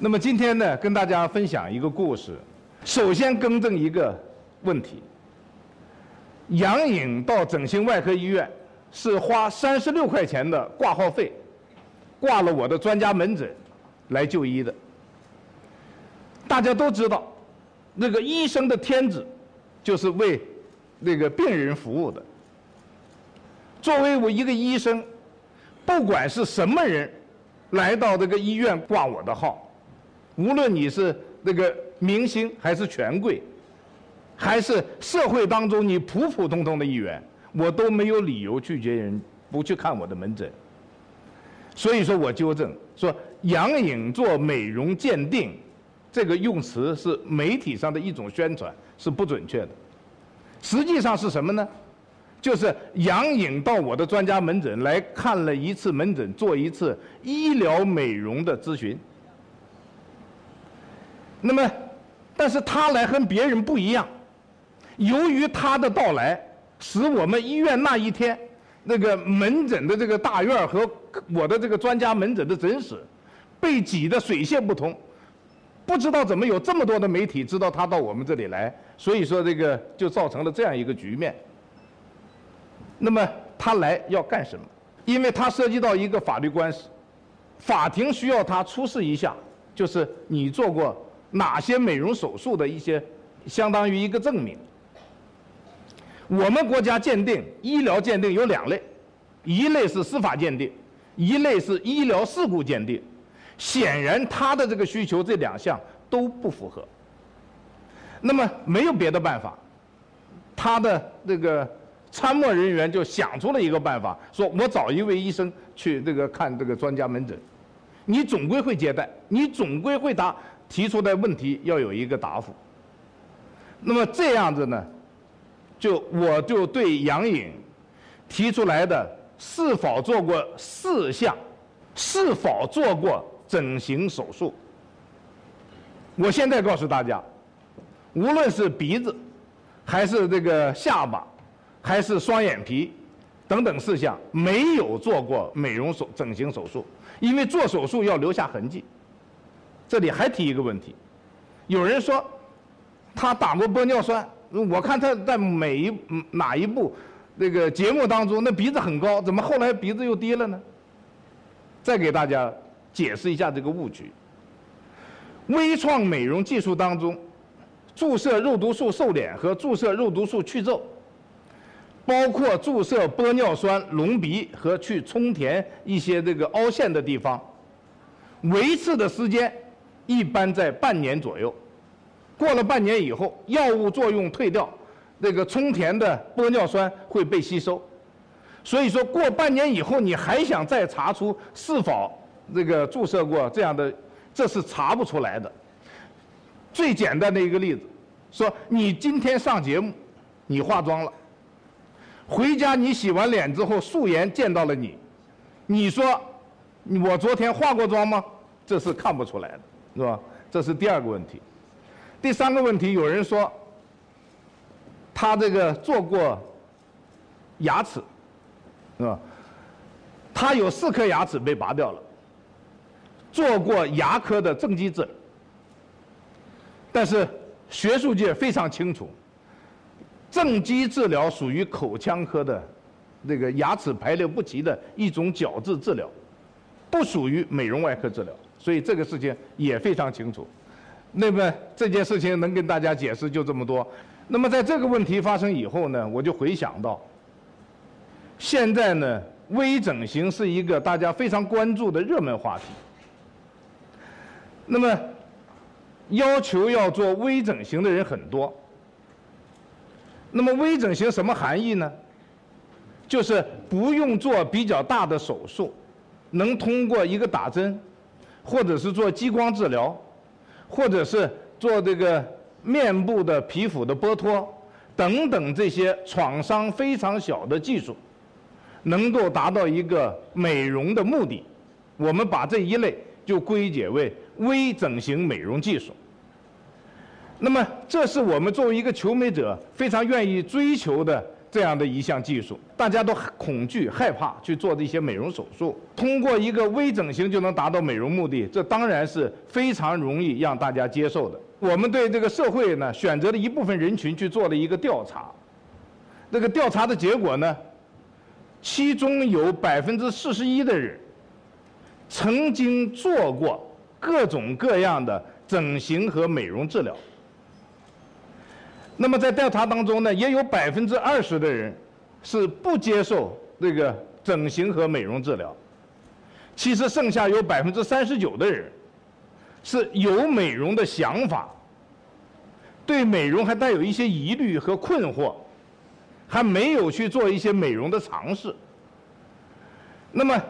那么今天呢，跟大家分享一个故事。首先更正一个问题：杨颖到整形外科医院是花三十六块钱的挂号费，挂了我的专家门诊来就医的。大家都知道，那个医生的天职就是为那个病人服务的。作为我一个医生，不管是什么人来到这个医院挂我的号。无论你是那个明星还是权贵，还是社会当中你普普通通的一员，我都没有理由拒绝人不去看我的门诊。所以说我纠正说杨颖做美容鉴定，这个用词是媒体上的一种宣传，是不准确的。实际上是什么呢？就是杨颖到我的专家门诊来看了一次门诊，做一次医疗美容的咨询。那么，但是他来和别人不一样，由于他的到来，使我们医院那一天那个门诊的这个大院和我的这个专家门诊的诊室被挤得水泄不通，不知道怎么有这么多的媒体知道他到我们这里来，所以说这个就造成了这样一个局面。那么他来要干什么？因为他涉及到一个法律官司，法庭需要他出示一下，就是你做过。哪些美容手术的一些，相当于一个证明。我们国家鉴定医疗鉴定有两类，一类是司法鉴定，一类是医疗事故鉴定。显然他的这个需求这两项都不符合。那么没有别的办法，他的这个参谋人员就想出了一个办法，说我找一位医生去这个看这个专家门诊，你总归会接待，你总归会答。提出的问题要有一个答复。那么这样子呢，就我就对杨颖提出来的是否做过四项，是否做过整形手术，我现在告诉大家，无论是鼻子，还是这个下巴，还是双眼皮等等事项，没有做过美容手整形手术，因为做手术要留下痕迹。这里还提一个问题，有人说他打过玻尿酸，我看他在每一哪一部那个节目当中，那鼻子很高，怎么后来鼻子又低了呢？再给大家解释一下这个误区。微创美容技术当中，注射肉毒素瘦脸和注射肉毒素去皱，包括注射玻尿酸隆鼻和去充填一些这个凹陷的地方，维持的时间。一般在半年左右，过了半年以后，药物作用退掉，那个充填的玻尿酸会被吸收，所以说过半年以后，你还想再查出是否这个注射过这样的，这是查不出来的。最简单的一个例子，说你今天上节目，你化妆了，回家你洗完脸之后，素颜见到了你，你说我昨天化过妆吗？这是看不出来的。是吧？这是第二个问题。第三个问题，有人说他这个做过牙齿，是吧？他有四颗牙齿被拔掉了，做过牙科的正畸治疗。但是学术界非常清楚，正畸治疗属于口腔科的那个牙齿排列不齐的一种矫治治疗，不属于美容外科治疗。所以这个事情也非常清楚，那么这件事情能跟大家解释就这么多。那么在这个问题发生以后呢，我就回想到，现在呢微整形是一个大家非常关注的热门话题。那么要求要做微整形的人很多。那么微整形什么含义呢？就是不用做比较大的手术，能通过一个打针。或者是做激光治疗，或者是做这个面部的皮肤的剥脱等等这些创伤非常小的技术，能够达到一个美容的目的，我们把这一类就归结为微整形美容技术。那么，这是我们作为一个求美者非常愿意追求的这样的一项技术，大家都恐惧害怕去做这些美容手术。通过一个微整形就能达到美容目的，这当然是非常容易让大家接受的。我们对这个社会呢，选择了一部分人群去做了一个调查，这个调查的结果呢，其中有百分之四十一的人曾经做过各种各样的整形和美容治疗。那么在调查当中呢，也有百分之二十的人是不接受这个整形和美容治疗。其实剩下有百分之三十九的人是有美容的想法，对美容还带有一些疑虑和困惑，还没有去做一些美容的尝试。那么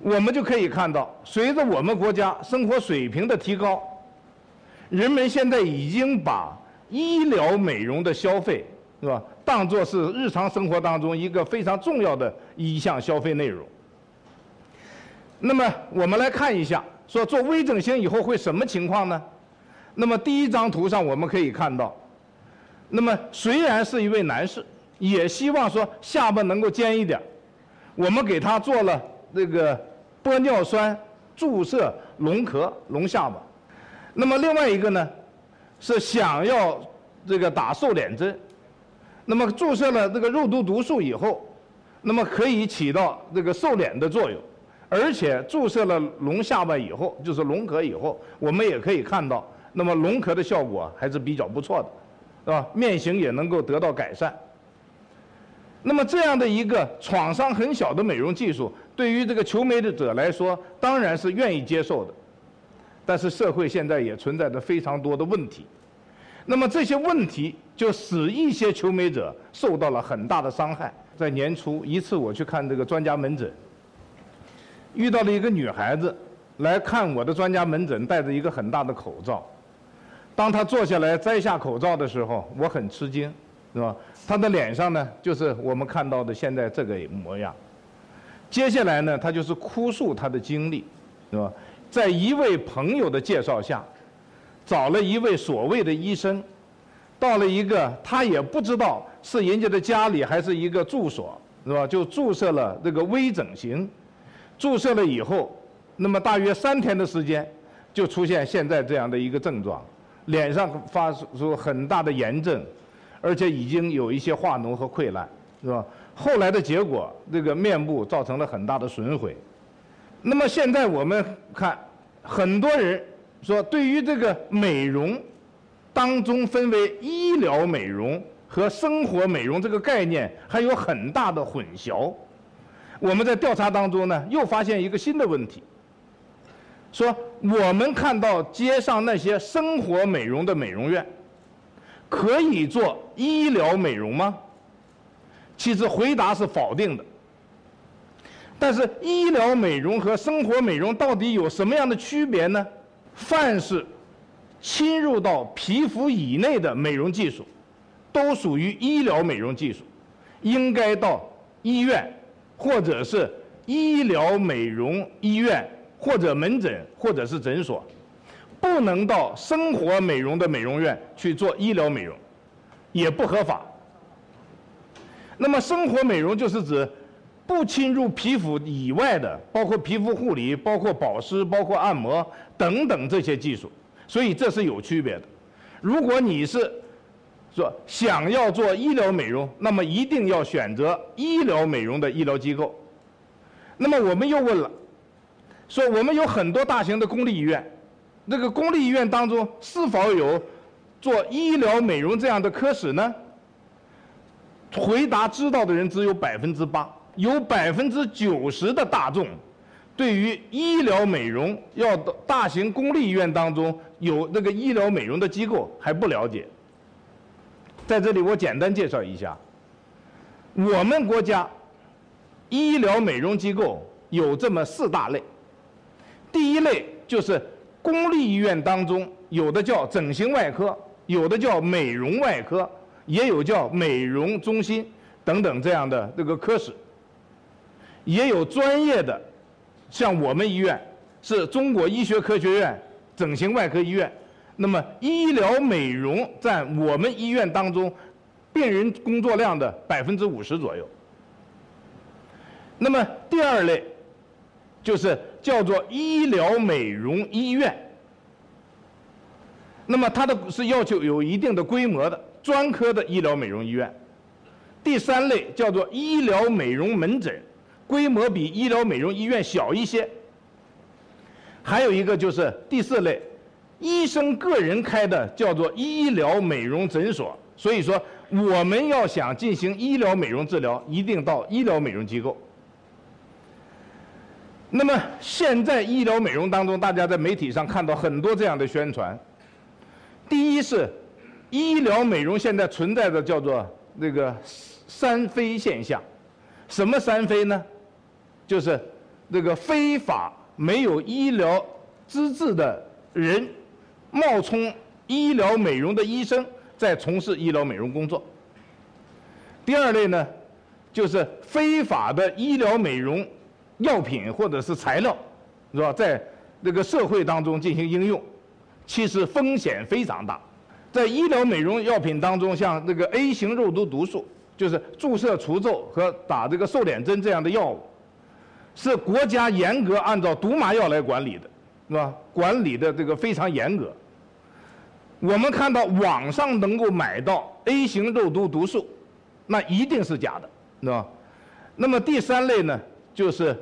我们就可以看到，随着我们国家生活水平的提高，人们现在已经把医疗美容的消费，是吧？当做是日常生活当中一个非常重要的一项消费内容。那么我们来看一下，说做微整形以后会什么情况呢？那么第一张图上我们可以看到，那么虽然是一位男士，也希望说下巴能够尖一点，我们给他做了这个玻尿酸注射隆壳隆下巴。那么另外一个呢？是想要这个打瘦脸针，那么注射了这个肉毒毒素以后，那么可以起到这个瘦脸的作用，而且注射了隆下巴以后，就是隆壳以后，我们也可以看到，那么隆壳的效果还是比较不错的，是吧？面型也能够得到改善。那么这样的一个创伤很小的美容技术，对于这个求美者来说，当然是愿意接受的。但是社会现在也存在着非常多的问题，那么这些问题就使一些求美者受到了很大的伤害。在年初一次我去看这个专家门诊，遇到了一个女孩子来看我的专家门诊，戴着一个很大的口罩。当她坐下来摘下口罩的时候，我很吃惊，是吧？她的脸上呢，就是我们看到的现在这个模样。接下来呢，她就是哭诉她的经历，是吧？在一位朋友的介绍下，找了一位所谓的医生，到了一个他也不知道是人家的家里还是一个住所，是吧？就注射了这个微整形，注射了以后，那么大约三天的时间，就出现现在这样的一个症状，脸上发出很大的炎症，而且已经有一些化脓和溃烂，是吧？后来的结果，这个面部造成了很大的损毁。那么现在我们看，很多人说对于这个美容当中分为医疗美容和生活美容这个概念还有很大的混淆。我们在调查当中呢，又发现一个新的问题，说我们看到街上那些生活美容的美容院，可以做医疗美容吗？其实回答是否定的。但是医疗美容和生活美容到底有什么样的区别呢？凡是侵入到皮肤以内的美容技术，都属于医疗美容技术，应该到医院或者是医疗美容医院或者门诊或者是诊所，不能到生活美容的美容院去做医疗美容，也不合法。那么生活美容就是指。不侵入皮肤以外的，包括皮肤护理、包括保湿、包括按摩等等这些技术，所以这是有区别的。如果你是说想要做医疗美容，那么一定要选择医疗美容的医疗机构。那么我们又问了，说我们有很多大型的公立医院，那个公立医院当中是否有做医疗美容这样的科室呢？回答知道的人只有百分之八。有百分之九十的大众，对于医疗美容要大型公立医院当中有那个医疗美容的机构还不了解。在这里我简单介绍一下，我们国家医疗美容机构有这么四大类。第一类就是公立医院当中有的叫整形外科，有的叫美容外科，也有叫美容中心等等这样的这个科室。也有专业的，像我们医院是中国医学科学院整形外科医院，那么医疗美容占我们医院当中病人工作量的百分之五十左右。那么第二类，就是叫做医疗美容医院。那么它的是要求有一定的规模的专科的医疗美容医院。第三类叫做医疗美容门诊，规模比医疗美容医院小一些。还有一个就是第四类，医生个人开的叫做医疗美容诊所。所以说，我们要想进行医疗美容治疗，一定到医疗美容机构。那么现在医疗美容当中，大家在媒体上看到很多这样的宣传。第一是，医疗美容现在存在的叫做那个三非现象，什么三非呢？就是那个非法。没有医疗资质的人冒充医疗美容的医生，在从事医疗美容工作。第二类呢，就是非法的医疗美容药品或者是材料，是吧？在这个社会当中进行应用，其实风险非常大。在医疗美容药品当中，像这个 A 型肉毒毒素，就是注射除皱和打这个瘦脸针这样的药物。是国家严格按照毒麻药来管理的，是吧？管理的这个非常严格。我们看到网上能够买到 A 型肉毒毒素，那一定是假的，是吧？那么第三类呢，就是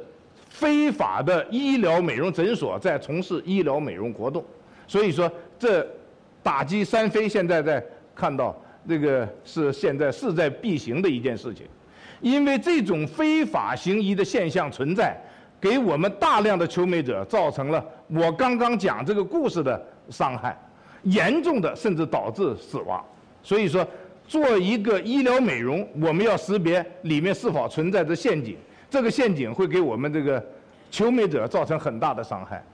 非法的医疗美容诊所在从事医疗美容活动。所以说，这打击三非现在在看到这个是现在势在必行的一件事情。因为这种非法行医的现象存在，给我们大量的求美者造成了我刚刚讲这个故事的伤害，严重的甚至导致死亡。所以说，做一个医疗美容，我们要识别里面是否存在着陷阱，这个陷阱会给我们这个求美者造成很大的伤害。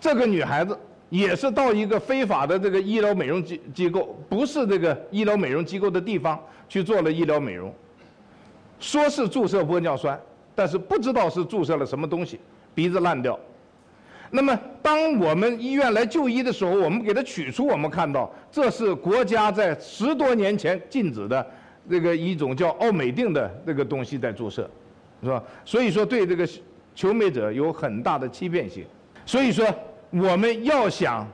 这个女孩子也是到一个非法的这个医疗美容机机构，不是这个医疗美容机构的地方去做了医疗美容。说是注射玻尿酸，但是不知道是注射了什么东西，鼻子烂掉。那么，当我们医院来就医的时候，我们给他取出，我们看到这是国家在十多年前禁止的这个一种叫奥美定的这个东西在注射，是吧？所以说，对这个求美者有很大的欺骗性。所以说，我们要想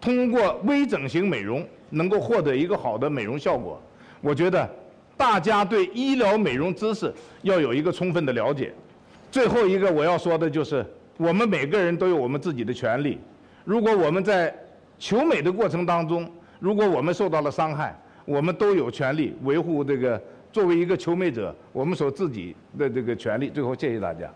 通过微整形美容能够获得一个好的美容效果，我觉得。大家对医疗美容知识要有一个充分的了解。最后一个我要说的就是，我们每个人都有我们自己的权利。如果我们在求美的过程当中，如果我们受到了伤害，我们都有权利维护这个作为一个求美者我们所自己的这个权利。最后，谢谢大家。